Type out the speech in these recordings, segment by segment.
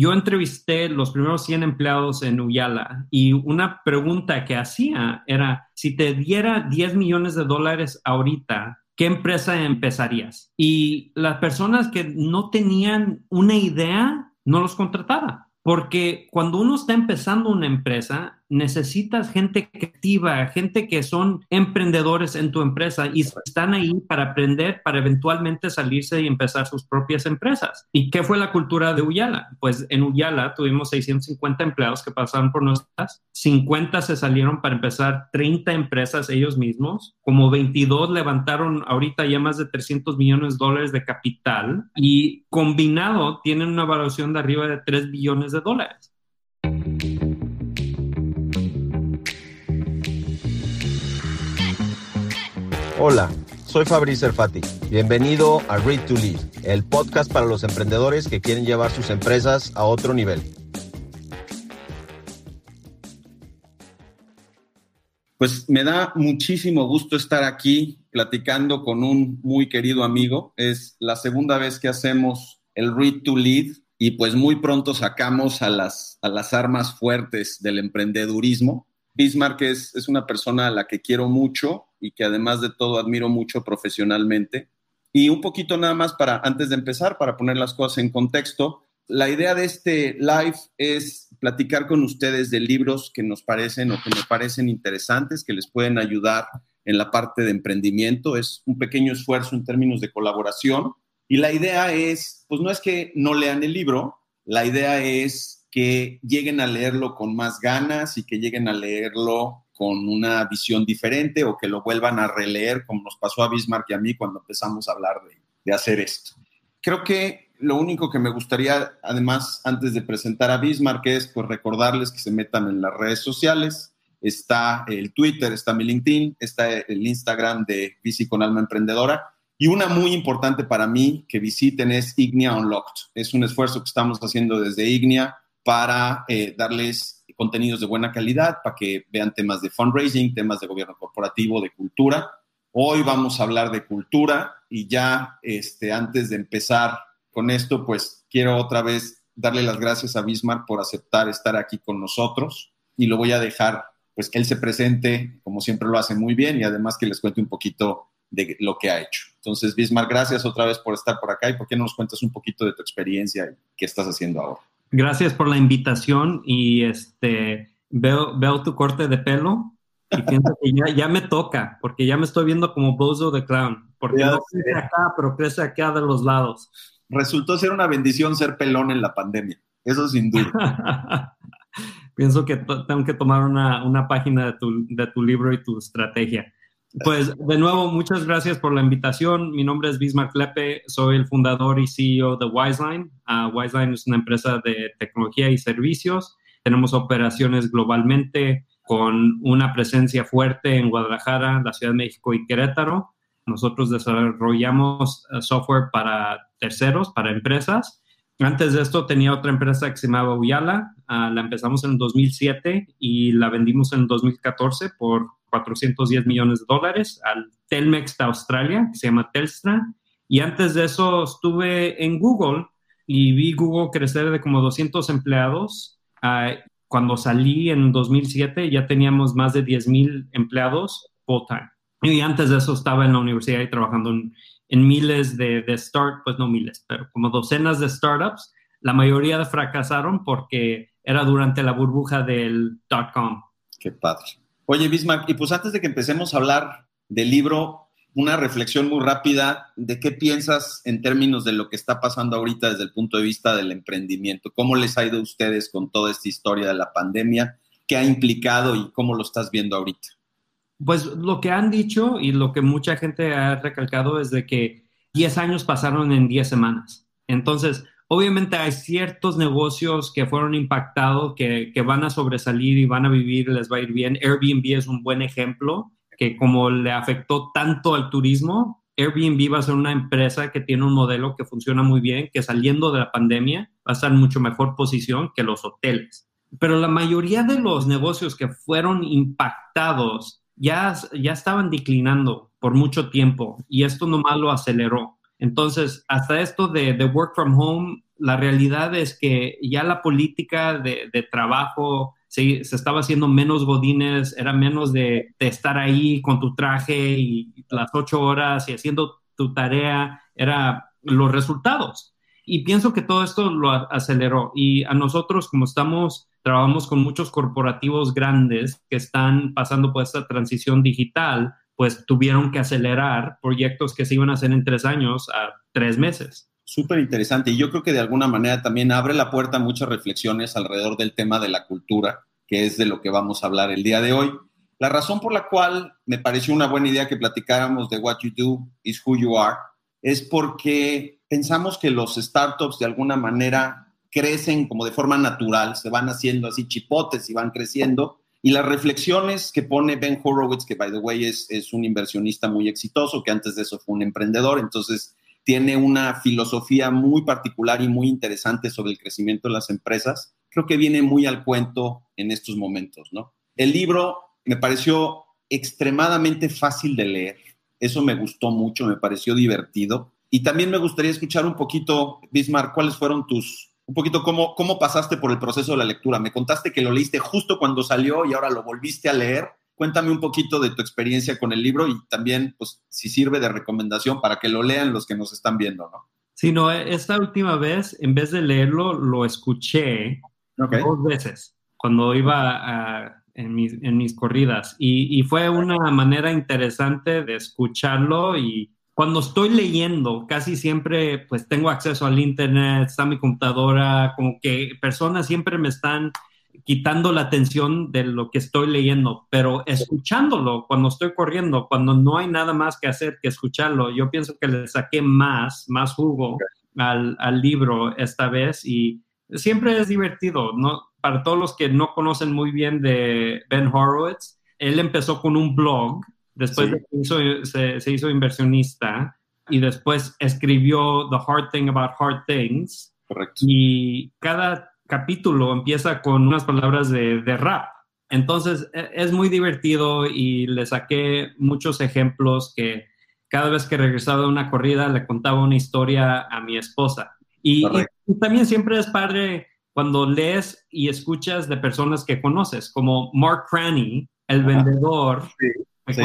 yo entrevisté los primeros 100 empleados en Uyala y una pregunta que hacía era, si te diera 10 millones de dólares ahorita, ¿qué empresa empezarías? Y las personas que no tenían una idea, no los contrataba. Porque cuando uno está empezando una empresa, necesitas gente creativa, gente que son emprendedores en tu empresa y están ahí para aprender, para eventualmente salirse y empezar sus propias empresas. ¿Y qué fue la cultura de Uyala? Pues en Uyala tuvimos 650 empleados que pasaron por nuestras, 50 se salieron para empezar 30 empresas ellos mismos, como 22 levantaron ahorita ya más de 300 millones de dólares de capital y combinado tienen una evaluación de arriba de 3 billones de dólares. Hola, soy Fabrice Serfati. Bienvenido a Read to Lead, el podcast para los emprendedores que quieren llevar sus empresas a otro nivel. Pues me da muchísimo gusto estar aquí platicando con un muy querido amigo. Es la segunda vez que hacemos el Read to Lead y pues muy pronto sacamos a las, a las armas fuertes del emprendedurismo. Bismarck es, es una persona a la que quiero mucho y que además de todo admiro mucho profesionalmente. Y un poquito nada más para, antes de empezar, para poner las cosas en contexto, la idea de este live es platicar con ustedes de libros que nos parecen o que me parecen interesantes, que les pueden ayudar en la parte de emprendimiento. Es un pequeño esfuerzo en términos de colaboración. Y la idea es, pues no es que no lean el libro, la idea es que lleguen a leerlo con más ganas y que lleguen a leerlo con una visión diferente o que lo vuelvan a releer, como nos pasó a Bismarck y a mí cuando empezamos a hablar de, hacer esto. Creo que lo único que me gustaría, además, antes de presentar a Bismarck, es pues, recordarles que se metan en las redes sociales. Está el Twitter, está mi LinkedIn, está el Instagram de Bici con Alma Emprendedora. Y una muy importante para mí que visiten es Ignia Unlocked. Es un esfuerzo que estamos haciendo desde Ignia para eh, darles contenidos de buena calidad para que vean temas de fundraising, temas de gobierno corporativo, de cultura. Hoy vamos a hablar de cultura y ya este, antes de empezar con esto, pues quiero otra vez darle las gracias a Bismarck por aceptar estar aquí con nosotros y lo voy a dejar pues que él se presente como siempre lo hace muy bien y además que les cuente un poquito de lo que ha hecho. Entonces, Bismarck, gracias otra vez por estar por acá y por qué no nos cuentas un poquito de tu experiencia y qué estás haciendo ahora. Gracias por la invitación y este veo, veo tu corte de pelo y pienso que ya, me toca, porque ya me estoy viendo como Bozo de Clown, porque no crece acá, pero crece acá de los lados. Resultó ser una bendición ser pelón en la pandemia, eso sin duda. pienso que tengo que tomar una, una página de tu, de tu libro y tu estrategia. Pues de nuevo, muchas gracias por la invitación. Mi nombre es Bismarck Lepe, soy el fundador y CEO de Wiseline. Uh, Wiseline es una empresa de tecnología y servicios. Tenemos operaciones globalmente con una presencia fuerte en Guadalajara, la Ciudad de México y Querétaro. Nosotros desarrollamos uh, software para terceros, para empresas. Antes de esto tenía otra empresa que se llamaba Uyala. Uh, la empezamos en 2007 y la vendimos en 2014 por 410 millones de dólares al Telmex de Australia, que se llama Telstra. Y antes de eso estuve en Google y vi Google crecer de como 200 empleados. Ah, cuando salí en 2007 ya teníamos más de 10 mil empleados full time. Y antes de eso estaba en la universidad y trabajando en, miles de, de start, pues no miles, pero como docenas de startups. La mayoría fracasaron porque era durante la burbuja del dot com. Qué padre. Oye, Bismarck, y pues antes de que empecemos a hablar del libro, una reflexión muy rápida de qué piensas en términos de lo que está pasando ahorita desde el punto de vista del emprendimiento. ¿Cómo les ha ido a ustedes con toda esta historia de la pandemia? ¿Qué ha implicado y cómo lo estás viendo ahorita? Pues lo que han dicho y lo que mucha gente ha recalcado es de que 10 años pasaron en 10 semanas. Entonces, Obviamente hay ciertos negocios que fueron impactados, que, van a sobresalir y van a vivir, les va a ir bien. Airbnb es un buen ejemplo, que como le afectó tanto al turismo, Airbnb va a ser una empresa que tiene un modelo que funciona muy bien, que saliendo de la pandemia va a estar en mucho mejor posición que los hoteles. Pero la mayoría de los negocios que fueron impactados ya, ya estaban declinando por mucho tiempo y esto nomás lo aceleró. Entonces, hasta esto de, work from home la realidad es que ya la política de, trabajo se, estaba haciendo menos godines, era menos de, estar ahí con tu traje y las ocho horas y haciendo tu tarea, era los resultados. Y pienso que todo esto lo aceleró. Y a nosotros, como estamos, trabajamos con muchos corporativos grandes que están pasando por esta transición digital, pues tuvieron que acelerar proyectos que se iban a hacer en tres años a tres meses. Súper interesante. Y yo creo que de alguna manera también abre la puerta a muchas reflexiones alrededor del tema de la cultura, que es de lo que vamos a hablar el día de hoy. La razón por la cual me pareció una buena idea que platicáramos de What You Do is Who You Are es porque pensamos que los startups de alguna manera crecen como de forma natural, se van haciendo así chipotes y van creciendo, y las reflexiones que pone Ben Horowitz, que by the way es, es un inversionista muy exitoso, que antes de eso fue un emprendedor, entonces tiene una filosofía muy particular y muy interesante sobre el crecimiento de las empresas, creo que viene muy al cuento en estos momentos, ¿no? El libro me pareció extremadamente fácil de leer, eso me gustó mucho, me pareció divertido. Y también me gustaría escuchar un poquito, Bismarck, cuáles fueron tus, un poquito cómo, cómo pasaste por el proceso de la lectura. Me contaste que lo leíste justo cuando salió y ahora lo volviste a leer. Cuéntame un poquito de tu experiencia con el libro y también, pues, si sirve de recomendación para que lo lean los que nos están viendo, ¿no? Sí, no, esta última vez, en vez de leerlo, lo escuché dos veces cuando iba en, mis, en mis corridas y, y fue una manera interesante de escucharlo y cuando estoy leyendo, casi siempre pues tengo acceso al internet, está mi computadora, como que personas siempre me están quitando la atención de lo que estoy leyendo, pero escuchándolo cuando estoy corriendo, cuando no hay nada más que hacer que escucharlo, yo pienso que le saqué más, más jugo al, al libro esta vez y siempre es divertido, ¿no? Para todos los que no conocen muy bien de Ben Horowitz, él empezó con un blog Después se, hizo inversionista y después escribió The Hard Thing About Hard Things. Correcto. Y cada capítulo empieza con unas palabras de, rap. Entonces e, es muy divertido y le saqué muchos ejemplos que cada vez que regresaba de una corrida le contaba una historia a mi esposa. Y, también siempre es padre cuando lees y escuchas de personas que conoces, como Mark Cranny, el vendedor. Sí me sí.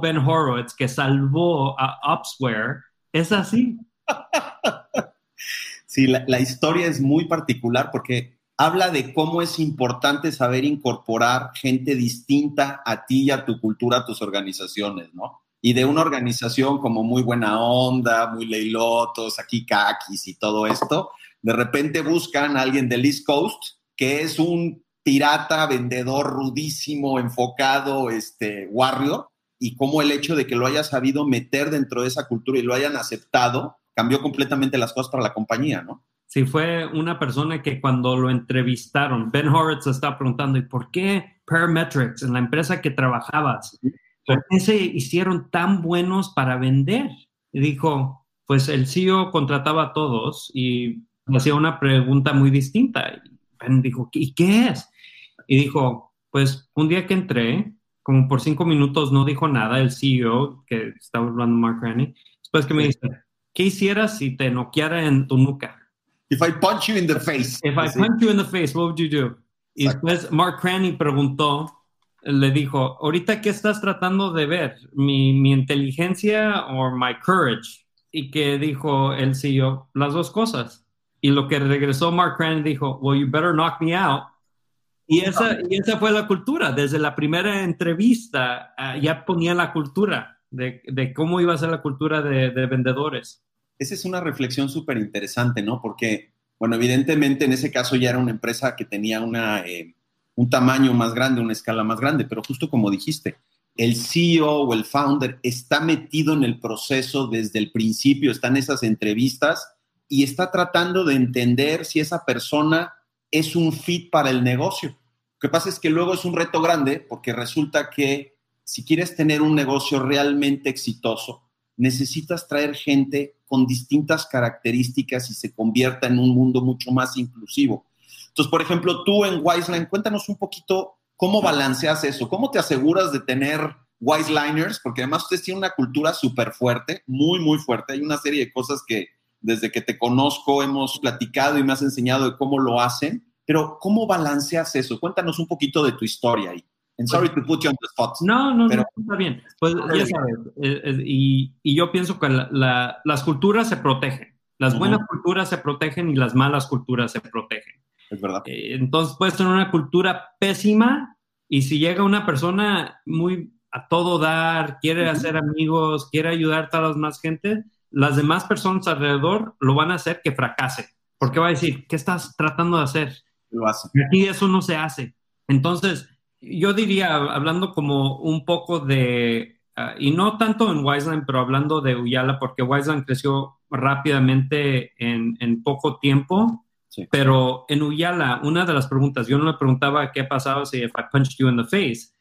Ben Horowitz, que salvó a Upsware, es así. sí, la, historia es muy particular porque habla de cómo es importante saber incorporar gente distinta a ti y a tu cultura, a tus organizaciones, ¿no? Y de una organización como muy buena onda, muy leilotos, aquí kakis y todo esto, de repente buscan a alguien del East Coast que es un pirata, vendedor rudísimo, enfocado, este, warrior, y cómo el hecho de que lo haya sabido meter dentro de esa cultura y lo hayan aceptado, cambió completamente las cosas para la compañía, ¿no? Sí, fue una persona que cuando lo entrevistaron, Ben Horowitz estaba preguntando, ¿y por qué Parametrics, en la empresa que trabajabas, por qué se hicieron tan buenos para vender? Y dijo, pues el CEO contrataba a todos y hacía una pregunta muy distinta. Ben dijo, ¿y qué es? Y dijo, pues un día que entré, como por cinco minutos no dijo nada el CEO, que estaba hablando Mark Rennie. Después que me dice, ¿qué hicieras si te noqueara en tu nuca? If I punch you in the face. If I punch you in the face, what would you do? Y después Mark Cranny preguntó, le dijo, ¿ahorita qué estás tratando de ver? ¿Mi, mi inteligencia o my courage? Y que dijo el CEO, las dos cosas. Y lo que regresó Mark Cranny dijo, well, you better knock me out. Y esa, y esa fue la cultura. Desde la primera entrevista ah, ya ponía la cultura de, de, cómo iba a ser la cultura de, de vendedores. Esa es una reflexión súper interesante, ¿no? Porque, bueno, evidentemente en ese caso ya era una empresa que tenía una, eh, un tamaño más grande, una escala más grande, pero justo como dijiste, el CEO o el founder está metido en el proceso desde el principio, está en esas entrevistas y está tratando de entender si esa persona es un fit para el negocio. Lo que pasa es que luego es un reto grande porque resulta que si quieres tener un negocio realmente exitoso, necesitas traer gente con distintas características y se convierta en un mundo mucho más inclusivo. Entonces, por ejemplo, tú en Wiseline, cuéntanos un poquito cómo balanceas eso, cómo te aseguras de tener Wiseliners, porque además ustedes tienen una cultura súper fuerte, muy, muy fuerte. Hay una serie de cosas que desde que te conozco hemos platicado y me has enseñado de cómo lo hacen, pero ¿cómo balanceas eso? Cuéntanos un poquito de tu historia ahí. And sorry to put you on the spot. No, no, no, está bien. Pues ya sabes, eh, eh, y, y, yo pienso que la, las culturas se protegen. Las buenas culturas se protegen y las malas culturas se protegen. Es verdad. Eh, entonces puedes tener una cultura pésima y si llega una persona muy a todo dar, quiere hacer amigos, quiere ayudar a todas las más gente, las demás personas alrededor lo van a hacer que fracase. Porque va a decir, ¿qué estás tratando de hacer? Lo hace. Aquí eso no se hace. Entonces, yo diría, hablando como un poco de, ah, y no tanto en Wiseline, pero hablando de Uyala, porque Wiseline creció rápidamente en, en poco tiempo. Pero en Uyala, una de las preguntas, yo no le preguntaba qué pasaba si if I punched you in the face,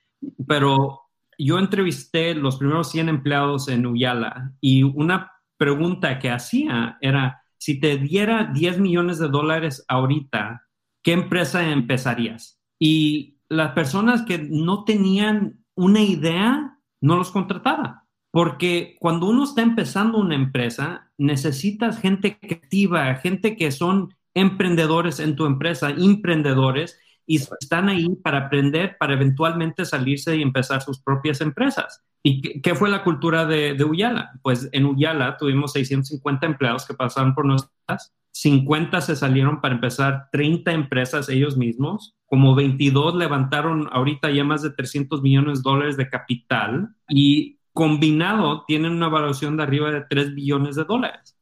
pero yo entrevisté los primeros 100 empleados en Uyala y una pregunta que hacía era, si te diera 10 millones de dólares ahorita, ¿qué empresa empezarías? Y las personas que no tenían una idea, no los contrataba. Porque cuando uno está empezando una empresa, necesitas gente creativa, gente que son emprendedores en tu empresa, emprendedores, y están ahí para aprender, para eventualmente salirse y empezar sus propias empresas. ¿Y qué fue la cultura de, Uyala? Pues en Uyala tuvimos 650 empleados que pasaron por nuestras 50 se salieron para empezar 30 empresas ellos mismos, como 22 levantaron ahorita ya más de 300 millones de dólares de capital y combinado tienen una valoración de arriba de 3 billones de dólares.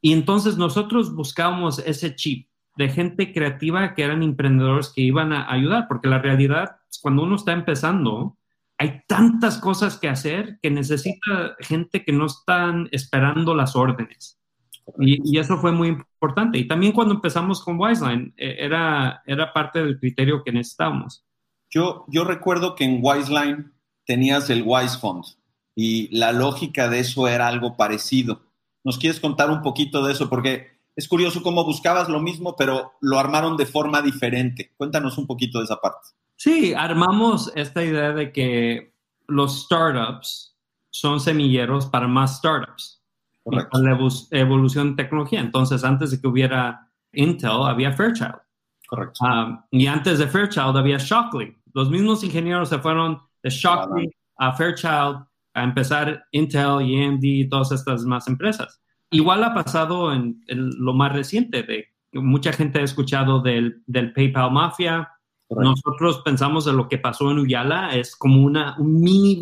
Y entonces nosotros buscábamos ese chip de gente creativa que eran emprendedores que iban a ayudar, porque la realidad cuando uno está empezando, hay tantas cosas que hacer que necesita gente que no están esperando las órdenes. Y, eso fue muy importante. Y también cuando empezamos con Wiseline, eh, era, era parte del criterio que necesitábamos. Yo, yo recuerdo que en Wiseline tenías el Wise Fund y la lógica de eso era algo parecido. ¿Nos quieres contar un poquito de eso? Porque es curioso cómo buscabas lo mismo, pero lo armaron de forma diferente. Cuéntanos un poquito de esa parte. Sí, armamos esta idea de que los startups son semilleros para más startups la evolución de tecnología. Entonces, antes de que hubiera Intel, había Fairchild. Correcto. Ah, y antes de Fairchild había Shockley. Los mismos ingenieros se fueron de Shockley a Fairchild a empezar Intel y AMD y todas estas más empresas. Igual ha pasado en, lo más reciente, de mucha gente ha escuchado del, del PayPal Mafia. Nosotros pensamos de lo que pasó en Uyala, es como una, un mini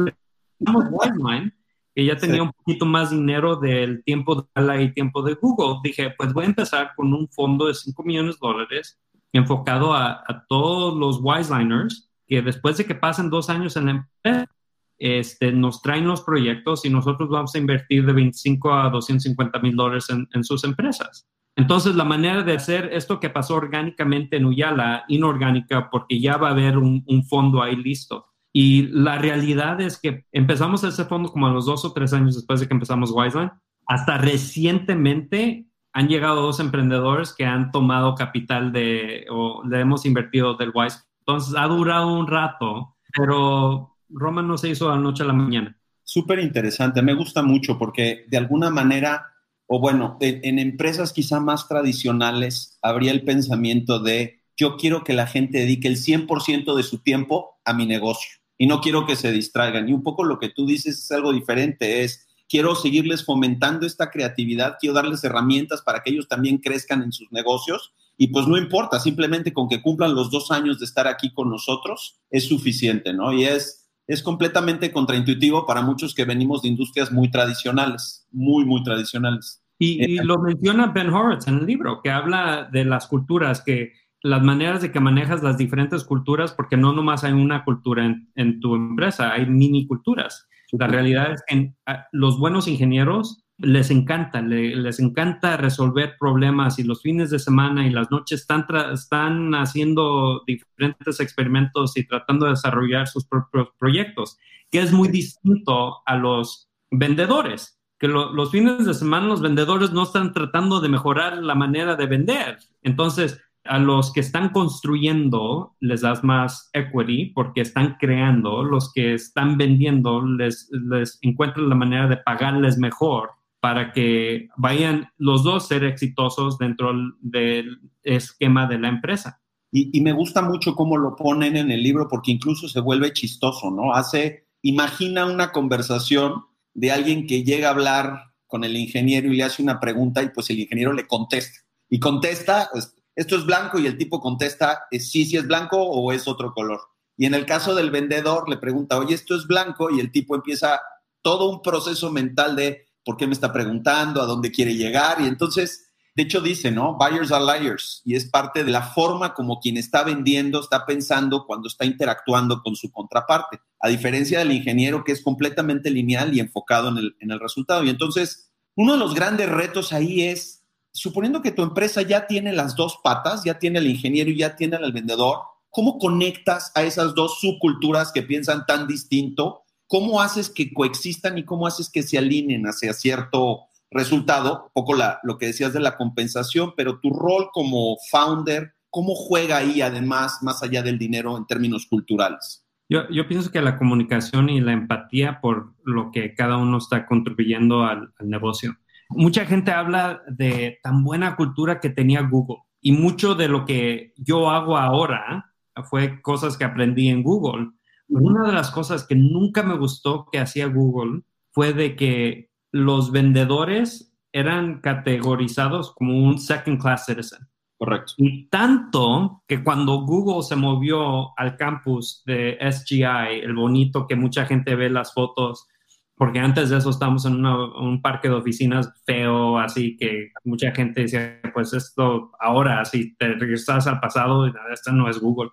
que ya tenía un poquito más dinero del tiempo de Gala y tiempo de Google, dije, pues voy a empezar con un fondo de 5 millones de dólares enfocado a, todos los Wiseliners que después de que pasen dos años en la empresa, este, nos traen los proyectos y nosotros vamos a invertir de 25 a 250 mil dólares en, sus empresas. Entonces, la manera de hacer esto que pasó orgánicamente en Uyala, inorgánica, porque ya va a haber un, fondo ahí listo. Y la realidad es que empezamos ese fondo como a los dos o tres años después de que empezamos Wiseline. Hasta recientemente han llegado dos emprendedores que han tomado capital de, o le hemos invertido del Wise. Entonces ha durado un rato, pero Roma no se hizo de la noche a la mañana. Súper interesante, me gusta mucho porque de alguna manera, o bueno, en empresas quizá más tradicionales habría el pensamiento de yo quiero que la gente dedique el 100% de su tiempo a mi negocio y no quiero que se distraigan. Y un poco lo que tú dices es algo diferente, es quiero seguirles fomentando esta creatividad, quiero darles herramientas para que ellos también crezcan en sus negocios. Y pues no importa, simplemente con que cumplan los dos años de estar aquí con nosotros es suficiente, ¿no? Y es, es completamente contraintuitivo para muchos que venimos de industrias muy tradicionales, muy, muy tradicionales. Y, y lo menciona Ben Horowitz en el libro, que habla de las culturas que las maneras de que manejas las diferentes culturas, porque no nomás hay una cultura en, tu empresa, hay mini culturas. La realidad es que los buenos ingenieros les encanta, les encanta resolver problemas y los fines de semana y las noches están, están haciendo diferentes experimentos y tratando de desarrollar sus propios proyectos, que es muy distinto a los vendedores, que los fines de semana los vendedores no están tratando de mejorar la manera de vender. Entonces, a los que están construyendo les das más equity porque están creando, los que están vendiendo les, les encuentran la manera de pagarles mejor para que vayan los dos ser exitosos dentro del esquema de la empresa. Y, me gusta mucho cómo lo ponen en el libro porque incluso se vuelve chistoso, ¿no? Hace, imagina una conversación de alguien que llega a hablar con el ingeniero y le hace una pregunta y pues el ingeniero le contesta. Y contesta, pues, esto es blanco y el tipo contesta, sí, sí es blanco o es otro color. Y en el caso del vendedor le pregunta, oye, esto es blanco y el tipo empieza todo un proceso mental de por qué me está preguntando, a dónde quiere llegar. Y entonces de hecho dice, ¿no? Buyers are liars y es parte de la forma como quien está vendiendo está pensando cuando está interactuando con su contraparte, a diferencia del ingeniero que es completamente lineal y enfocado en el, en el resultado. Y entonces, uno de los grandes retos ahí es, suponiendo que tu empresa ya tiene las dos patas, ya tiene el ingeniero y ya tiene al vendedor, ¿cómo conectas a esas dos subculturas que piensan tan distinto? ¿Cómo haces que coexistan y cómo haces que se alineen hacia cierto resultado, poco lo que decías de la compensación, pero tu rol como founder, ¿cómo juega ahí además, más allá del dinero en términos culturales? Yo, yo pienso que la comunicación y la empatía por lo que cada uno está contribuyendo al, al negocio. Mucha gente habla de tan buena cultura que tenía Google y mucho de lo que yo hago ahora fue cosas que aprendí en Google. Una de las cosas que nunca me gustó que hacía Google fue de que los vendedores eran categorizados como un second class citizen. Correcto. Y tanto que cuando Google se movió al campus de SGI, el bonito que mucha gente ve las fotos, porque antes de eso estábamos en un parque de oficinas feo, así que mucha gente decía, pues esto ahora, si te regresas al pasado, esto no es Google.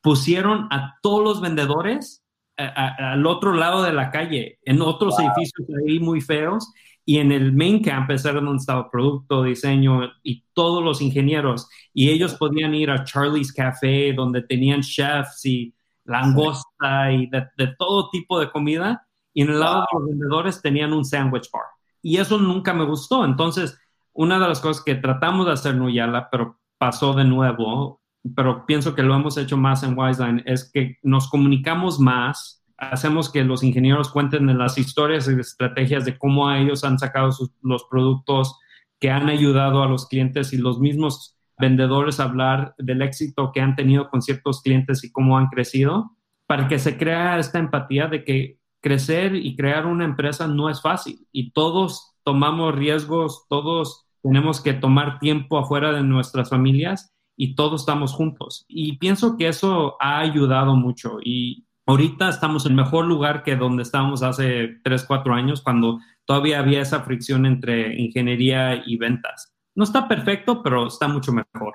Pusieron a todos los vendedores al otro lado de la calle, en otros edificios ahí muy feos, y en el main campus era donde estaba producto, diseño y todos los ingenieros, y ellos podían ir a Charlie's Café, donde tenían chefs y langosta y de, todo tipo de comida, y en el lado de los vendedores tenían un sandwich bar. Y eso nunca me gustó. Entonces, una de las cosas que tratamos de hacer en Nuyala, pero pasó de nuevo, pero pienso que lo hemos hecho más en Wiseline, es que nos comunicamos más, hacemos que los ingenieros cuenten las historias y estrategias de cómo ellos han sacado los productos que han ayudado a los clientes y los mismos vendedores a hablar del éxito que han tenido con ciertos clientes y cómo han crecido, para que se crea esta empatía de que crecer y crear una empresa no es fácil y todos tomamos riesgos, todos tenemos que tomar tiempo afuera de nuestras familias y todos estamos juntos. Y pienso que eso ha ayudado mucho y ahorita estamos en mejor lugar que donde estábamos hace 3, 4 años cuando todavía había esa fricción entre ingeniería y ventas. No está perfecto, pero está mucho mejor.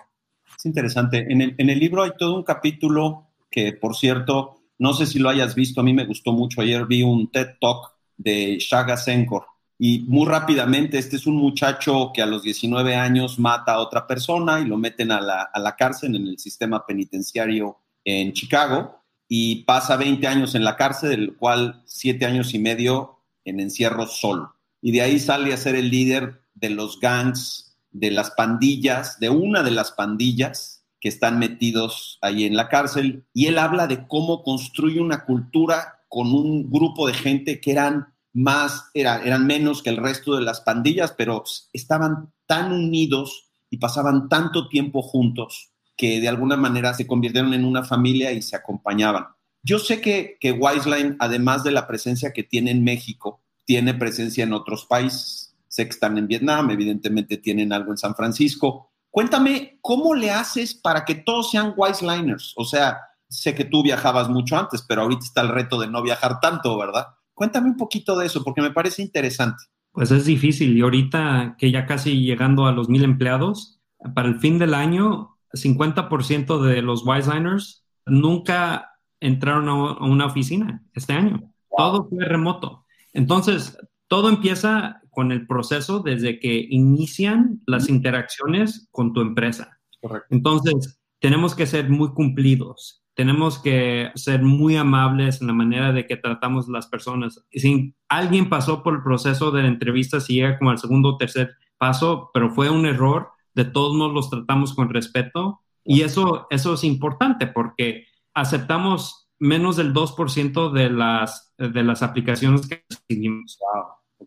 Es interesante. En el, en el libro hay todo un capítulo que, por cierto, no sé si lo hayas visto, a mí me gustó mucho. Ayer vi un TED Talk de Shaga Senkor y muy rápidamente, este es un muchacho que a los 19 años mata a otra persona y lo meten a la, a la cárcel en el sistema penitenciario en Chicago y pasa 20 años en la cárcel, del cual 7 años y medio en encierro solo. Y de ahí sale a ser el líder de los gangs, de las pandillas, de una de las pandillas que están metidos ahí en la cárcel. Y él habla de cómo construye una cultura con un grupo de gente que eran más, eran menos que el resto de las pandillas, pero estaban tan unidos y pasaban tanto tiempo juntos que de alguna manera se convirtieron en una familia y se acompañaban. Yo sé que, que Wiseline, además de la presencia que tiene en México, tiene presencia en otros países. Sé que están en Vietnam, evidentemente tienen algo en San Francisco. Cuéntame, ¿cómo le haces para que todos sean Wiseliners? O sea, sé que tú viajabas mucho antes, pero ahorita está el reto de no viajar tanto, ¿verdad? Cuéntame un poquito de eso, porque me parece interesante. Pues es difícil y ahorita que ya casi llegando a los mil empleados, para el fin del año, 50% de los Wiseliners nunca entraron a una oficina este año. Todo fue remoto. Entonces, todo empieza con el proceso desde que inician las interacciones con tu empresa. Correcto. Entonces, tenemos que ser muy cumplidos tenemos que ser muy amables en la manera de que tratamos las personas. Si alguien pasó por el proceso de la entrevista, si llega como al segundo o tercer paso, pero fue un error, de todos modos los tratamos con respeto. Y eso, eso es importante porque aceptamos menos del 2% de las, de las aplicaciones que recibimos.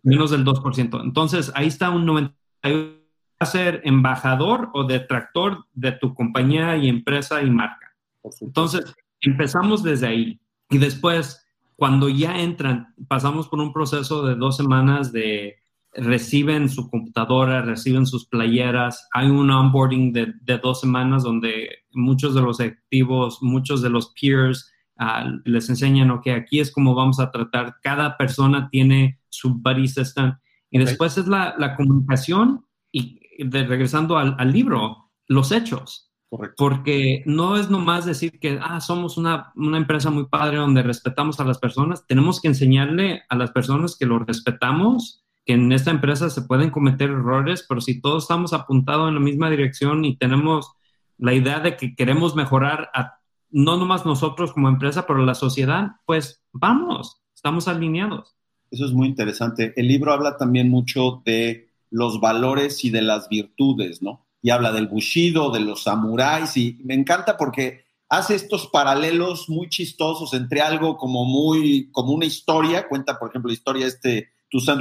Menos del 2%. Entonces, ahí está un 91 a ser embajador o detractor de tu compañía y empresa y marca. Entonces, empezamos desde ahí. Y después, cuando ya entran, pasamos por un proceso de dos semanas de reciben su computadora, reciben sus playeras. Hay un onboarding de, dos semanas donde muchos de los activos, muchos de los peers ah, les enseñan, ok, aquí es como vamos a tratar. Cada persona tiene su buddy system. Y después es la, la comunicación y regresando al, libro, los hechos. Porque no es nomás decir que ah, somos una, una, empresa muy padre donde respetamos a las personas. Tenemos que enseñarle a las personas que lo respetamos, que en esta empresa se pueden cometer errores, pero si todos estamos apuntados en la misma dirección y tenemos la idea de que queremos mejorar a, no nomás nosotros como empresa, pero la sociedad, pues vamos, estamos alineados. Eso es muy interesante. El libro habla también mucho de los valores y de las virtudes, ¿no? Y habla del bushido, de los samuráis, y me encanta porque hace estos paralelos muy chistosos entre algo como muy, como una historia, cuenta, por ejemplo, la historia este Toussaint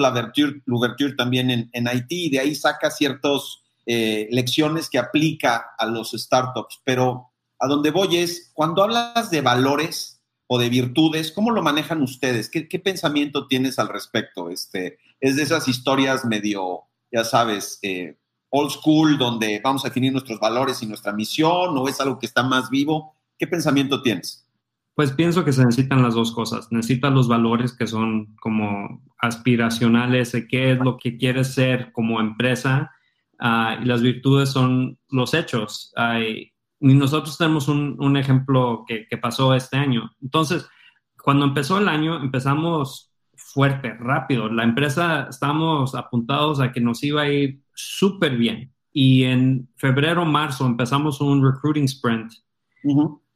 Louverture también en, en, Haití, y de ahí saca ciertas eh, lecciones que aplica a los startups, pero a donde voy es, cuando hablas de valores o de virtudes, ¿cómo lo manejan ustedes? ¿Qué, qué pensamiento tienes al respecto? Este, ¿Es de esas historias medio ya sabes, eh, old school, donde vamos a definir nuestros valores y nuestra misión, o es algo que está más vivo? ¿Qué pensamiento tienes? Pues pienso que se necesitan las dos cosas. Necesitas los valores que son como aspiracionales de qué es lo que quieres ser como empresa ah, y las virtudes son los hechos. y nosotros tenemos un, ejemplo que, que, pasó este año. Entonces, cuando empezó el año, empezamos fuerte, rápido. La empresa estábamos apuntados a que nos iba a ir súper bien. Y en febrero, marzo empezamos un recruiting sprint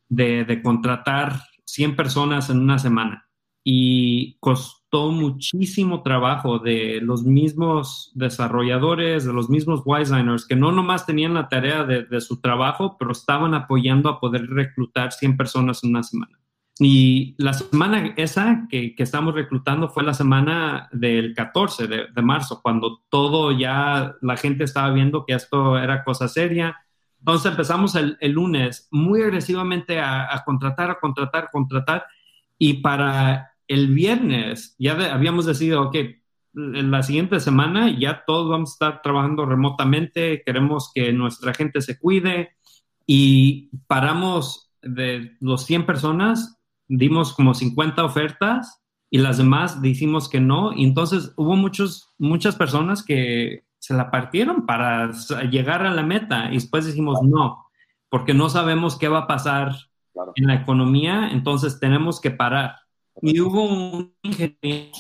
de, de, contratar 100 personas en una semana. Y costó muchísimo trabajo de los mismos desarrolladores, de los mismos designers, que no nomás tenían la tarea de, de su trabajo, pero estaban apoyando a poder reclutar 100 personas en una semana. Y la semana esa que, que, estamos reclutando fue la semana del 14 de, marzo, cuando todo ya la gente estaba viendo que esto era cosa seria. Entonces empezamos el, lunes muy agresivamente a, contratar, a contratar, a contratar. Y para el viernes ya habíamos decidido, que en la siguiente semana ya todos vamos a estar trabajando remotamente, queremos que nuestra gente se cuide y paramos de los 100 personas dimos como 50 ofertas y las demás dijimos que no. Y entonces hubo muchos, muchas personas que se la partieron para llegar a la meta y después dijimos no, porque no sabemos qué va a pasar en la economía, entonces tenemos que parar. Y hubo un ingeniero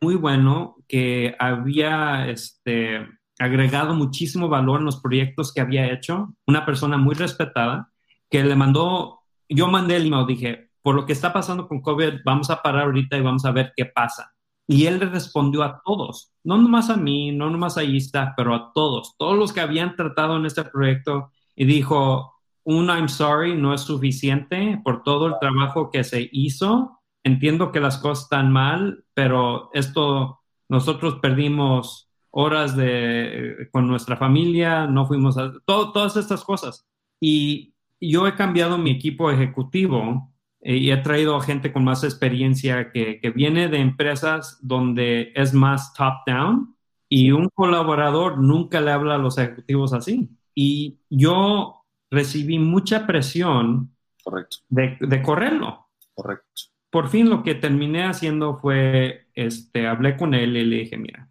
muy bueno que había este, agregado muchísimo valor en los proyectos que había hecho, una persona muy respetada, que le mandó, yo mandé el email, dije, por lo que está pasando con COVID, vamos a parar ahorita y vamos a ver qué pasa. Y él le respondió a todos, no nomás a mí, no nomás a Ista, pero a todos, todos los que habían tratado en este proyecto y dijo, un I'm sorry no es suficiente por todo el trabajo que se hizo. Entiendo que las cosas están mal, pero esto, nosotros perdimos horas de, con nuestra familia, no fuimos a, todas estas cosas. Y yo he cambiado mi equipo ejecutivo y he traído a gente con más experiencia que, que viene de empresas donde es más top-down y un colaborador nunca le habla a los ejecutivos así. Y yo recibí mucha presión Correcto. De, de correrlo. Correcto. Por fin lo que terminé haciendo fue, este, hablé con él y le dije, mira,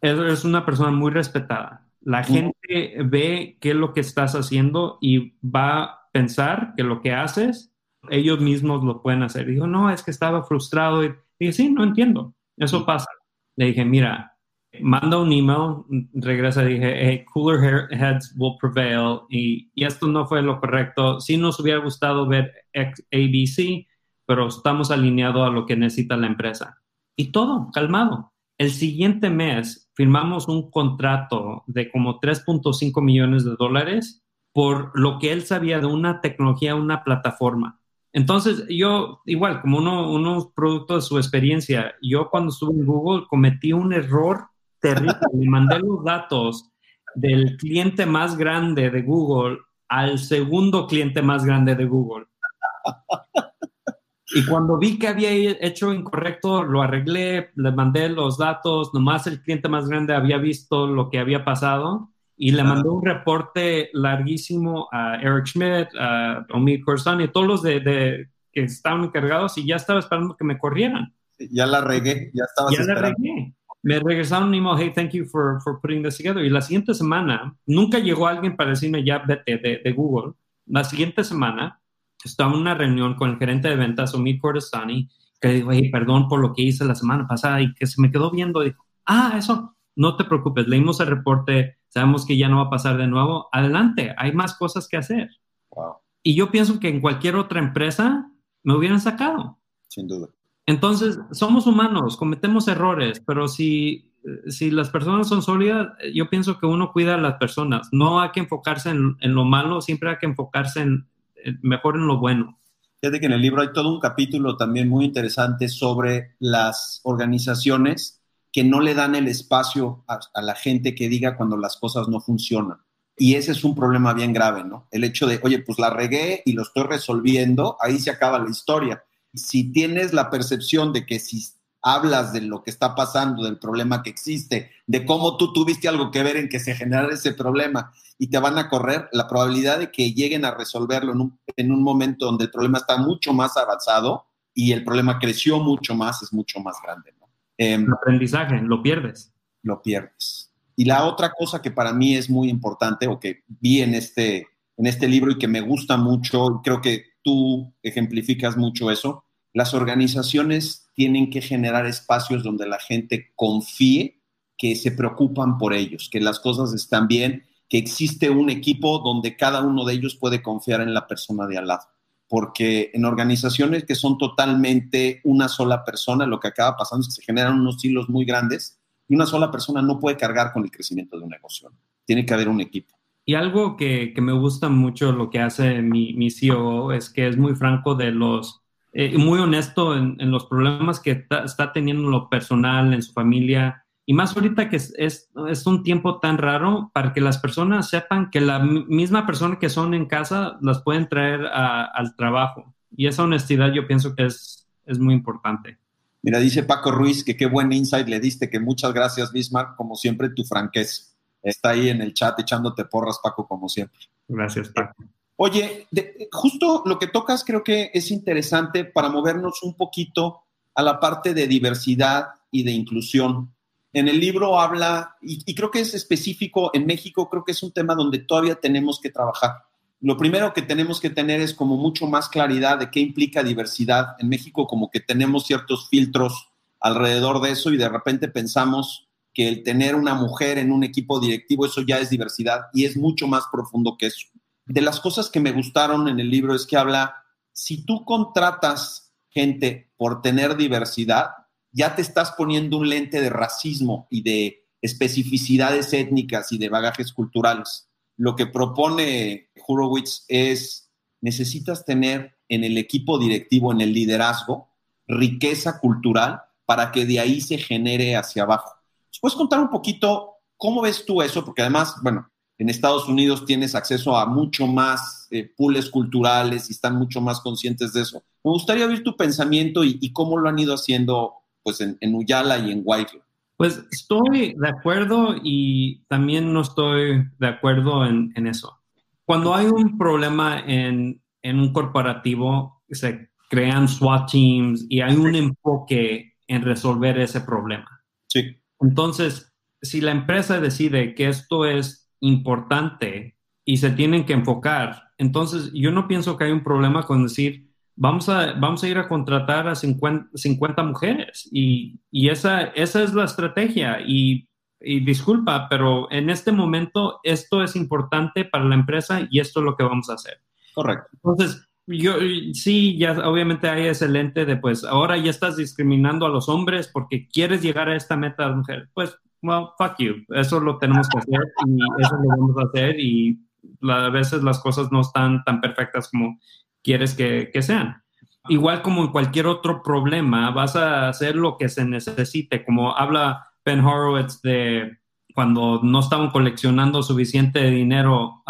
es una persona muy respetada. La gente ve qué es lo que estás haciendo y va a pensar que lo que haces ellos mismos lo pueden hacer. Dijo, no, es que estaba frustrado. Y dije, sí, no entiendo. Eso pasa. Le dije, mira, manda un email, regresa dije, hey, cooler heads will prevail. Y, y, esto no fue lo correcto. Sí nos hubiera gustado ver ABC, pero estamos alineados a lo que necesita la empresa. Y todo, calmado. El siguiente mes firmamos un contrato de como 3.5 millones de dólares por lo que él sabía de una tecnología, una plataforma Entonces, yo, igual, como uno, uno producto de su experiencia, yo cuando estuve en Google cometí un error terrible. Le mandé los datos del cliente más grande de Google al segundo cliente más grande de Google. Y cuando vi que había hecho incorrecto, lo arreglé, le mandé los datos, nomás el cliente más grande había visto lo que había pasado y le mandó un reporte larguísimo a Eric Schmidt, a Omid Corsani, a todos los de, que estaban encargados y ya estaba esperando que me corrieran. Ya la regué, ya estaba Ya la regué. Me regresaron un email, hey, thank you for, for putting this together. Y la siguiente semana, nunca llegó alguien para decirme ya vete de, de Google. La siguiente semana, estaba en una reunión con el gerente de ventas, Omid Kordestani, que dijo, hey, perdón por lo que hice la semana pasada y que se me quedó viendo. Dijo, ah, eso, no te preocupes, leímos el reporte, sabemos que ya no va a pasar de nuevo, adelante, hay más cosas que hacer. Y yo pienso que en cualquier otra empresa me hubieran sacado. Sin duda. Entonces, somos humanos, cometemos errores, pero si, si las personas son sólidas, yo pienso que uno cuida a las personas. No hay que enfocarse en, en lo malo, siempre hay que enfocarse en, mejor en lo bueno. Fíjate que en el libro hay todo un capítulo también muy interesante sobre las organizaciones que no le dan el espacio a, la gente que diga cuando las cosas no funcionan. Y ese es un problema bien grave, ¿no? El hecho de, oye, pues la regué y lo estoy resolviendo, ahí se acaba la historia. Si tienes la percepción de que si hablas de lo que está pasando, del problema que existe, de cómo tú tuviste algo que ver en que se generara ese problema y te van a correr, la probabilidad de que lleguen a resolverlo en un, en un momento donde el problema está mucho más avanzado y el problema creció mucho más es mucho más grande. El aprendizaje, lo pierdes. Lo pierdes. Y la otra cosa que para mí es muy importante o que vi en este, en este libro y que me gusta mucho, creo que tú ejemplificas mucho eso, las organizaciones tienen que generar espacios donde la gente confíe que se preocupan por ellos, que las cosas están bien, que existe un equipo donde cada uno de ellos puede confiar en la persona de al lado porque en organizaciones que son totalmente una sola persona, lo que acaba pasando es que se generan unos hilos muy grandes y una sola persona no puede cargar con el crecimiento de un negocio. Tiene que haber un equipo. Y algo que, me gusta mucho lo que hace mi, mi CEO es que es muy franco de los, eh, muy honesto en, los problemas que está teniendo en lo personal, en su familia, y más ahorita que es, es, es, un tiempo tan raro para que las personas sepan que la misma persona que son en casa las pueden traer al trabajo. Y esa honestidad yo pienso que es, es muy importante. Mira, dice Paco Ruiz que qué buen insight le diste, que muchas gracias, Bismarck, como siempre, tu franqueza. Está ahí en el chat echándote porras, Paco, como siempre. Gracias, Paco. Oye, justo lo que tocas creo que es interesante para movernos un poquito a la parte de diversidad y de inclusión. En el libro habla, y, creo que es específico en México, creo que es un tema donde todavía tenemos que trabajar. Lo primero que tenemos que tener es como mucho más claridad de qué implica diversidad. En México como que tenemos ciertos filtros alrededor de eso y de repente pensamos que el tener una mujer en un equipo directivo, eso ya es diversidad y es mucho más profundo que eso. De las cosas que me gustaron en el libro es que habla, si tú contratas gente por tener diversidad, ya te estás poniendo un lente de racismo y de especificidades étnicas y de bagajes culturales. Lo que propone Horowitz es, necesitas tener en el equipo directivo, en el liderazgo, riqueza cultural para que de ahí se genere hacia abajo. ¿Puedes contar un poquito cómo ves tú eso? Porque además, bueno, en Estados Unidos tienes acceso a mucho más eh, pools culturales y están mucho más conscientes de eso. Me gustaría ver tu pensamiento y cómo lo han ido haciendo pues en, en Uyala y en White. Pues estoy de acuerdo y también no estoy de acuerdo en, en eso. Cuando hay un problema en, en, un corporativo, se crean SWAT teams y hay un enfoque en resolver ese problema. Sí. Entonces, si la empresa decide que esto es importante y se tienen que enfocar, entonces yo no pienso que hay un problema con decir, vamos a, vamos a ir a contratar a 50, 50 mujeres y, y, esa, esa es la estrategia. Y, y, disculpa, pero en este momento esto es importante para la empresa y esto es lo que vamos a hacer. Correcto. Entonces, yo sí, ya obviamente hay ese lente de pues ahora ya estás discriminando a los hombres porque quieres llegar a esta meta de mujer. Pues, well, fuck you. Eso lo tenemos que hacer y eso lo vamos a hacer y a veces las cosas no están tan perfectas como quieres que, que sean. Igual como en cualquier otro problema, vas a hacer lo que se necesite, como habla Ben Horowitz de cuando no estaban coleccionando suficiente dinero,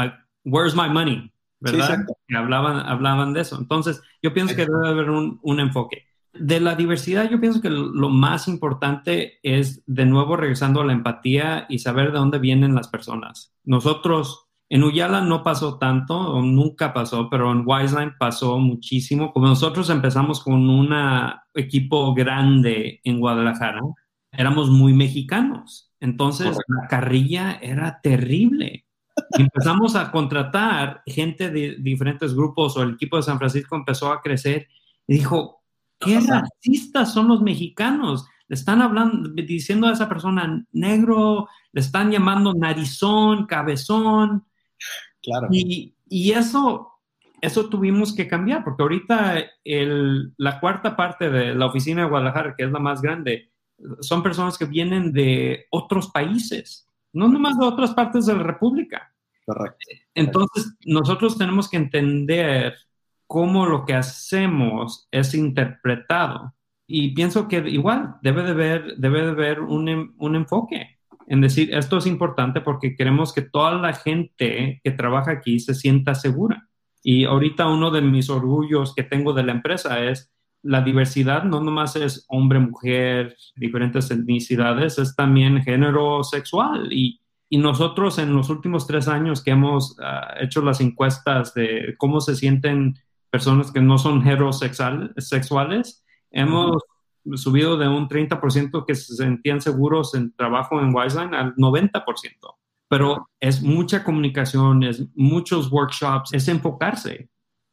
where's my money? ¿Verdad? hablaban, hablaban de eso. Entonces, yo pienso que debe haber un, un enfoque. De la diversidad, yo pienso que lo más importante es, de nuevo, regresando a la empatía y saber de dónde vienen las personas. Nosotros, en Uyala no pasó tanto, o nunca pasó, pero en Wiseline pasó muchísimo. Como nosotros empezamos con un equipo grande en Guadalajara, éramos muy mexicanos. Entonces, la carrilla era terrible. empezamos a contratar gente de diferentes grupos o el equipo de San Francisco empezó a crecer y dijo, qué racistas son los mexicanos. Le están hablando, diciendo a esa persona negro, le están llamando narizón, cabezón. Claro. Y, y eso, eso tuvimos que cambiar, porque ahorita el, la cuarta parte de la oficina de Guadalajara, que es la más grande, son personas que vienen de otros países, no nomás de otras partes de la República. Correcto. Entonces, nosotros tenemos que entender cómo lo que hacemos es interpretado. Y pienso que igual debe de haber, debe de haber un, un enfoque en decir, esto es importante porque queremos que toda la gente que trabaja aquí se sienta segura. Y ahorita uno de mis orgullos que tengo de la empresa es la diversidad no nomás es hombre, mujer, diferentes etnicidades, es también género sexual. Y, y nosotros en los últimos tres años que hemos uh, hecho las encuestas de cómo se sienten personas que no son heterosexuales, hemos subido de un 30% que se sentían seguros en trabajo en Wiseline al 90%. Pero es mucha comunicación, es muchos workshops, es enfocarse.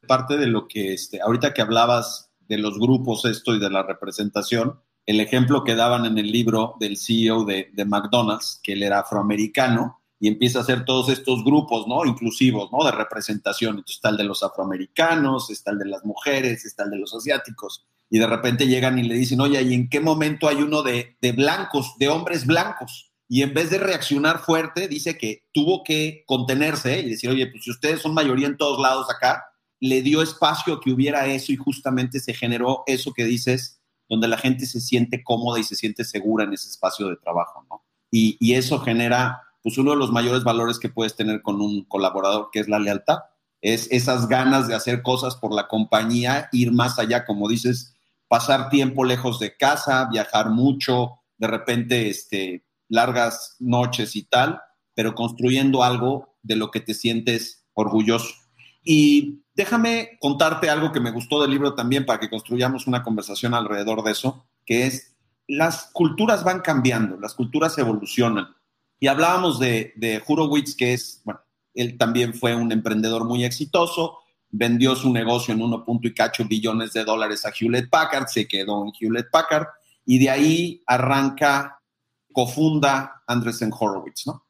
Parte de lo que este, ahorita que hablabas de los grupos esto y de la representación, el ejemplo que daban en el libro del CEO de, de McDonald's, que él era afroamericano, y empieza a hacer todos estos grupos, ¿no? Inclusivos, ¿no? De representación. Entonces está el de los afroamericanos, está el de las mujeres, está el de los asiáticos. Y de repente llegan y le dicen, oye, ¿y en qué momento hay uno de, blancos, de hombres blancos? Y en vez de reaccionar fuerte, dice que tuvo que contenerse y decir, oye, pues si ustedes son mayoría en todos lados acá, le dio espacio a que hubiera eso y justamente se generó eso que dices, donde la gente se siente cómoda y se siente segura en ese espacio de trabajo, ¿no? Y eso genera pues uno de los mayores valores que puedes tener con un colaborador, que es la lealtad. Es esas ganas de hacer cosas por la compañía, ir más allá, como dices, pasar tiempo lejos de casa, viajar mucho, de repente este, largas noches y tal, pero construyendo algo de lo que te sientes orgulloso. Y déjame contarte algo que me gustó del libro también para que construyamos una conversación alrededor de eso, que es las culturas van cambiando, las culturas evolucionan. Y hablábamos de, de que es, bueno, él también fue un emprendedor muy exitoso, vendió su negocio en 1. y cacho billones de dólares a Hewlett Packard, se quedó en Hewlett Packard y de ahí arranca, cofunda Andresen Horowitz, ¿no?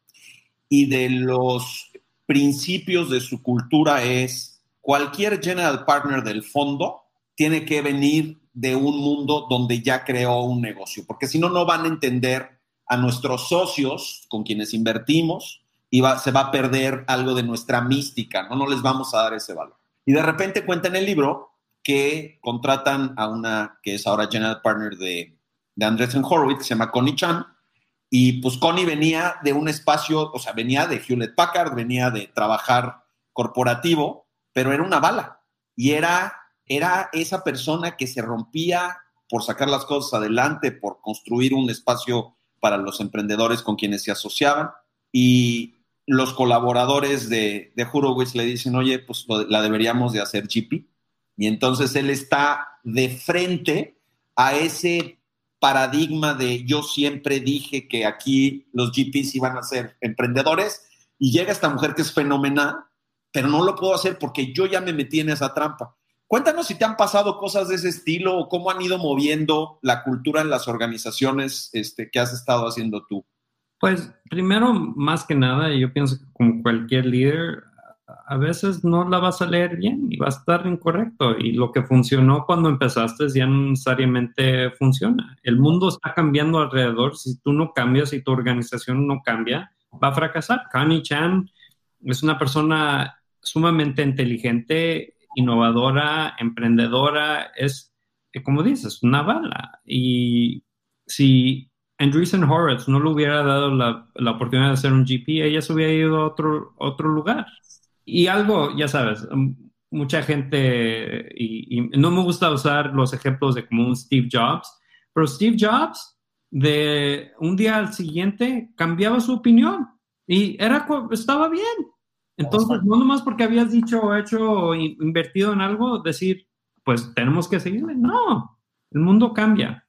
Y de los principios de su cultura es cualquier general partner del fondo tiene que venir de un mundo donde ya creó un negocio, porque si no, no van a entender a nuestros socios con quienes invertimos y se va a perder algo de nuestra mística, ¿no? No les vamos a dar ese valor. Y de repente cuenta en el libro que contratan a una que es ahora general partner de, de Andresen Horowitz, que se llama Connie Chan, y pues Connie venía de un espacio, o sea, venía de Hewlett Packard, venía de trabajar corporativo, pero era una bala. Y era, era esa persona que se rompía por sacar las cosas adelante, por construir un espacio para los emprendedores con quienes se asociaban y los colaboradores de, de le dicen, oye, pues la deberíamos de hacer GP. Y entonces él está de frente a ese paradigma de yo siempre dije que aquí los GPs iban a ser emprendedores y llega esta mujer que es fenomenal, pero no lo puedo hacer porque yo ya me metí en esa trampa. Cuéntanos si te han pasado cosas de ese estilo o cómo han ido moviendo la cultura en las organizaciones este, que has estado haciendo tú. Pues primero, más que nada, yo pienso que como cualquier líder, a veces no la vas a leer bien y va a estar incorrecto. Y lo que funcionó cuando empezaste ya no necesariamente funciona. El mundo está cambiando alrededor. Si tú no cambias y tu organización no cambia, va a fracasar. Connie Chan es una persona sumamente inteligente innovadora, emprendedora, es, como dices, una bala. Y si Andreessen Horowitz no le hubiera dado la, la, oportunidad de hacer un GP, ella se hubiera ido a otro, otro lugar. Y algo, ya sabes, mucha gente, y, no me gusta usar los ejemplos de como un Steve Jobs, pero Steve Jobs de un día al siguiente cambiaba su opinión y era, estaba bien. Entonces, no nomás porque habías dicho o hecho o invertido en algo, decir, pues tenemos que seguirle. No, el mundo cambia.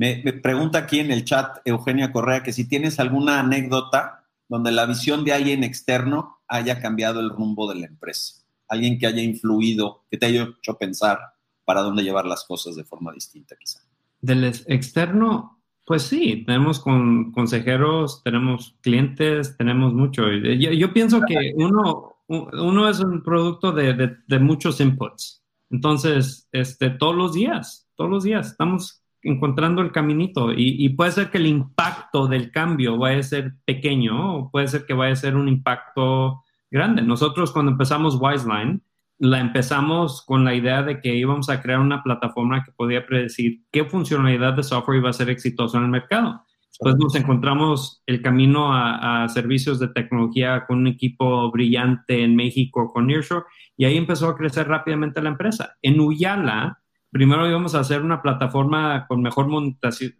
Me, pregunta aquí en el chat Eugenia Correa que si tienes alguna anécdota donde la visión de alguien externo haya cambiado el rumbo de la empresa alguien que haya influido, que te haya hecho pensar para dónde llevar las cosas de forma distinta, quizá. Del externo, pues sí, tenemos con, consejeros, tenemos clientes, tenemos mucho. Yo, yo pienso que uno, uno es un producto de, de, muchos inputs. Entonces, este, todos los días, todos los días estamos encontrando el caminito y, y, puede ser que el impacto del cambio vaya a ser pequeño o puede ser que vaya a ser un impacto grande. Nosotros cuando empezamos Wiseline, la empezamos con la idea de que íbamos a crear una plataforma que podía predecir qué funcionalidad de software iba a ser exitoso en el mercado. Después nos encontramos el camino a, servicios de tecnología con un equipo brillante en México con Nearshore y ahí empezó a crecer rápidamente la empresa. En Uyala, primero íbamos a hacer una plataforma con mejor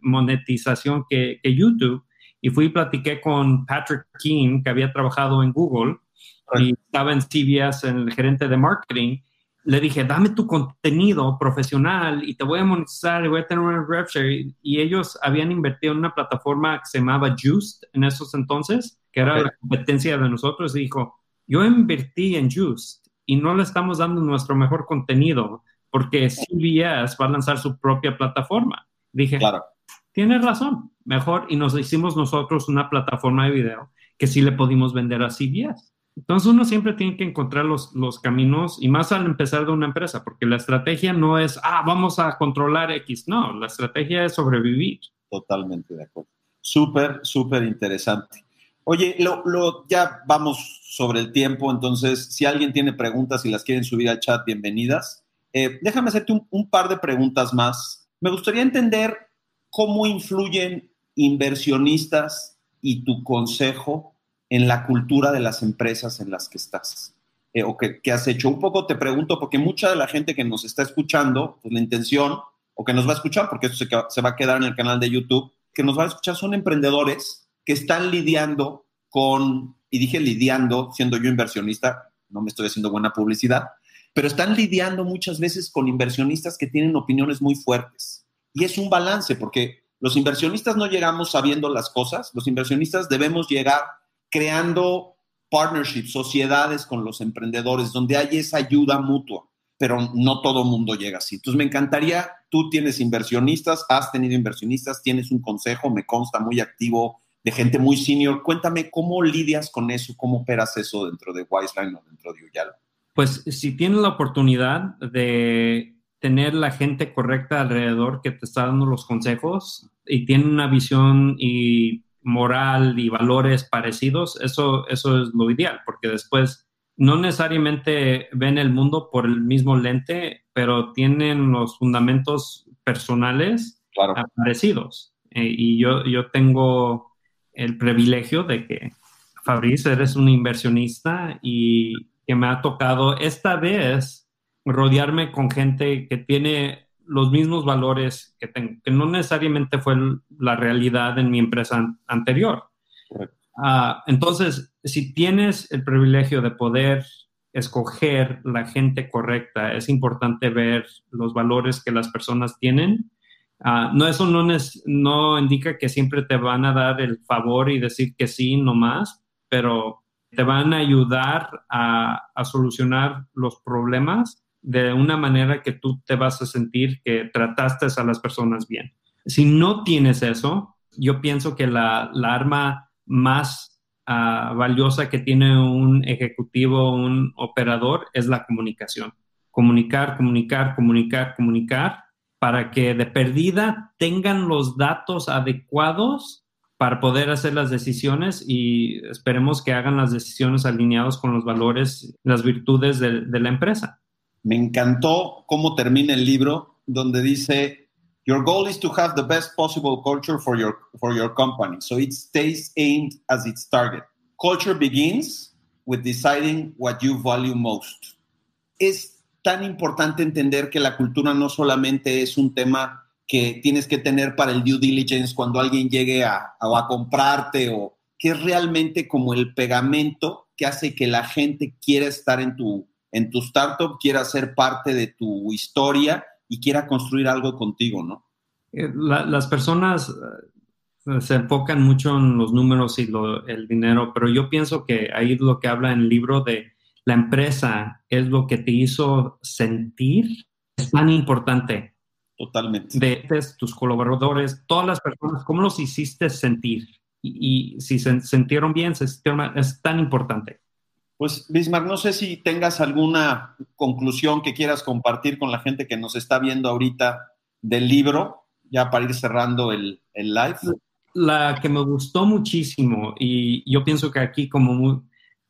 monetización que, que YouTube y fui y platiqué con Patrick King, que había trabajado en Google, y estaba en CBS, en el gerente de marketing, le dije, dame tu contenido profesional y te voy a monetizar y voy a tener una rev share. Y ellos habían invertido en una plataforma que se llamaba Juiced en esos entonces, que era la competencia de nosotros. Y dijo, yo invertí en Juiced y no le estamos dando nuestro mejor contenido porque CBS va a lanzar su propia plataforma. Dije, claro. tienes razón, mejor. Y nos hicimos nosotros una plataforma de video que sí le pudimos vender a CBS. Entonces uno siempre tiene que encontrar los, los, caminos y más al empezar de una empresa, porque la estrategia no es, ah, vamos a controlar X, no, la estrategia es sobrevivir. Totalmente de acuerdo. Súper, súper interesante. Oye, lo, lo, ya vamos sobre el tiempo, entonces si alguien tiene preguntas y las quieren subir al chat, bienvenidas. Eh, déjame hacerte un, par de preguntas más. Me gustaría entender cómo influyen inversionistas y tu consejo en la cultura de las empresas en las que estás eh, o que, has hecho. Un poco te pregunto, porque mucha de la gente que nos está escuchando, pues la intención, o que nos va a escuchar, porque eso se, se va a quedar en el canal de YouTube, que nos va a escuchar son emprendedores que están lidiando con, y dije lidiando, siendo yo inversionista, no me estoy haciendo buena publicidad, pero están lidiando muchas veces con inversionistas que tienen opiniones muy fuertes. Y es un balance, porque los inversionistas no llegamos sabiendo las cosas, los inversionistas debemos llegar creando partnerships, sociedades con los emprendedores, donde hay esa ayuda mutua, pero no todo mundo llega así. Entonces me encantaría, tú tienes inversionistas, has tenido inversionistas, tienes un consejo, me consta muy activo de gente muy senior. Cuéntame cómo lidias con eso, cómo operas eso dentro de Wiseline o dentro de Uyalo. Pues si tienes la oportunidad de tener la gente correcta alrededor que te está dando los consejos y tiene una visión y moral y valores parecidos, eso, eso es lo ideal, porque después no necesariamente ven el mundo por el mismo lente, pero tienen los fundamentos personales parecidos. Eh, y yo, yo tengo el privilegio de que, Fabrice, eres un inversionista y que me ha tocado esta vez rodearme con gente que tiene los mismos valores que tengo, que no necesariamente fue la realidad en mi empresa anterior. Uh, entonces, si tienes el privilegio de poder escoger la gente correcta, es importante ver los valores que las personas tienen. Uh, no, eso no, no indica que siempre te van a dar el favor y decir que sí, no más, pero te van a ayudar a, solucionar los problemas de una manera que tú te vas a sentir que trataste a las personas bien. Si no tienes eso, yo pienso que la, arma más ah, valiosa que tiene un ejecutivo, un operador, es la comunicación. Comunicar, comunicar, comunicar, comunicar, para que de perdida tengan los datos adecuados para poder hacer las decisiones y esperemos que hagan las decisiones alineadas con los valores, las virtudes de la empresa. Me encantó cómo termina el libro, donde dice, Your goal is to have the best possible culture for your, for your company, so it stays aimed as its target. Culture begins with deciding what you value most. Es tan importante entender que la cultura no solamente es un tema que tienes que tener para el due diligence cuando alguien llegue a, a, comprarte o que es realmente como el pegamento que hace que la gente quiera estar en tu, en tu startup, quiera ser parte de tu historia y quiera construir algo contigo, ¿no? Eh, la, las personas eh, se enfocan mucho en los números y el dinero, pero yo pienso que ahí lo que habla en el libro de la empresa es lo que te hizo sentir, es tan importante. Totalmente. De tus colaboradores, todas las personas, ¿cómo los hiciste sentir? y, y si se sintieron bien, se sintieron, es tan importante. Pues, Bismarck, no sé si tengas alguna conclusión que quieras compartir con la gente que nos está viendo ahorita del libro, ya para ir cerrando el, el live. La que me gustó muchísimo, y yo pienso que aquí como muy,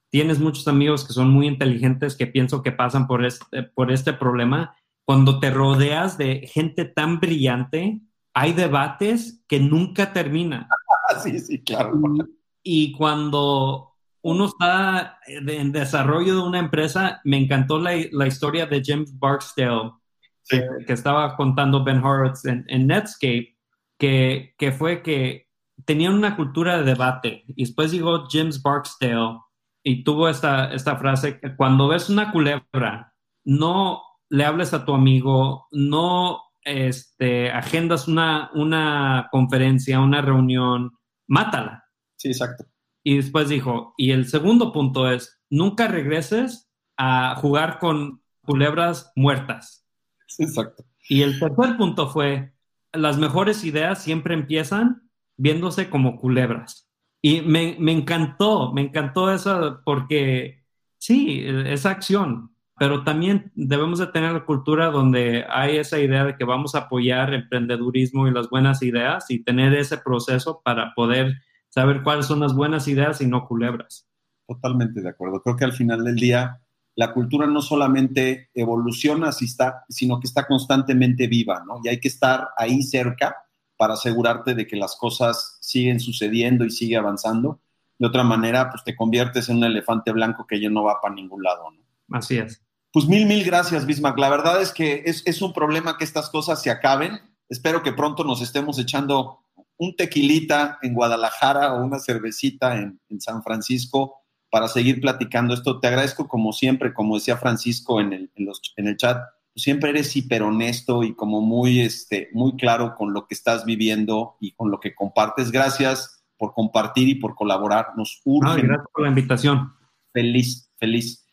tienes muchos amigos que son muy inteligentes, que pienso que pasan por este, por este problema, cuando te rodeas de gente tan brillante, hay debates que nunca terminan. sí, sí, claro. Y, y, cuando uno está en desarrollo de una empresa, me encantó la, la historia de James Barksdale, sí. que, que, estaba contando Ben Horowitz en, en Netscape, que, que, fue que tenían una cultura de debate. Y después llegó James Barksdale y tuvo esta, esta frase, cuando ves una culebra, no le hables a tu amigo, no este, agendas una, una conferencia, una reunión, mátala. Sí, exacto. Y después dijo, y el segundo punto es, nunca regreses a jugar con culebras muertas. Sí, exacto. Y el tercer punto fue, las mejores ideas siempre empiezan viéndose como culebras. Y me, me encantó, me encantó eso porque sí, esa acción, pero también debemos de tener la cultura donde hay esa idea de que vamos a apoyar emprendedurismo y las buenas ideas y tener ese proceso para poder saber cuáles son las buenas ideas y no culebras. Totalmente de acuerdo. Creo que al final del día la cultura no solamente evoluciona, sino que está constantemente viva, ¿no? Y hay que estar ahí cerca para asegurarte de que las cosas siguen sucediendo y sigue avanzando. De otra manera, pues te conviertes en un elefante blanco que ya no va para ningún lado, ¿no? Así es. Pues mil, mil gracias, Bismarck. La verdad es que es, es, un problema que estas cosas se acaben. Espero que pronto nos estemos echando un tequilita en Guadalajara o una cervecita en, en San Francisco para seguir platicando esto. Te agradezco como siempre, como decía Francisco en el, en los, en el chat, siempre eres hiper honesto y como muy, este, muy claro con lo que estás viviendo y con lo que compartes. Gracias por compartir y por colaborar. Nos urge. Gracias por la invitación. Feliz, feliz.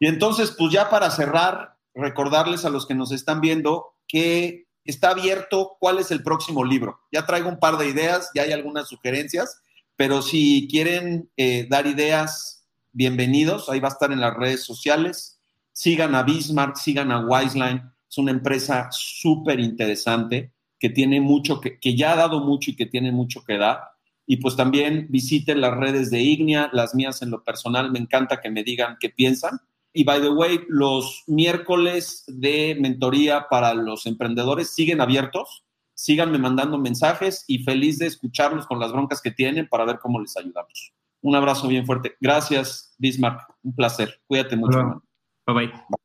Y entonces, pues ya para cerrar, recordarles a los que nos están viendo que está abierto cuál es el próximo libro. Ya traigo un par de ideas, ya hay algunas sugerencias, pero si quieren eh, dar ideas, bienvenidos. Ahí va a estar en las redes sociales. Sigan a Bismarck, sigan a Wiseline. Es una empresa súper interesante que tiene mucho, que, que ya ha dado mucho y que tiene mucho que dar. Y pues también visiten las redes de Ignia, las mías en lo personal. Me encanta que me digan qué piensan y by the way, los miércoles de mentoría para los emprendedores siguen abiertos. Síganme mandando mensajes y feliz de escucharlos con las broncas que tienen para ver cómo les ayudamos. Un abrazo bien fuerte. Gracias, Bismarck. Un placer. Cuídate mucho. Bye bye.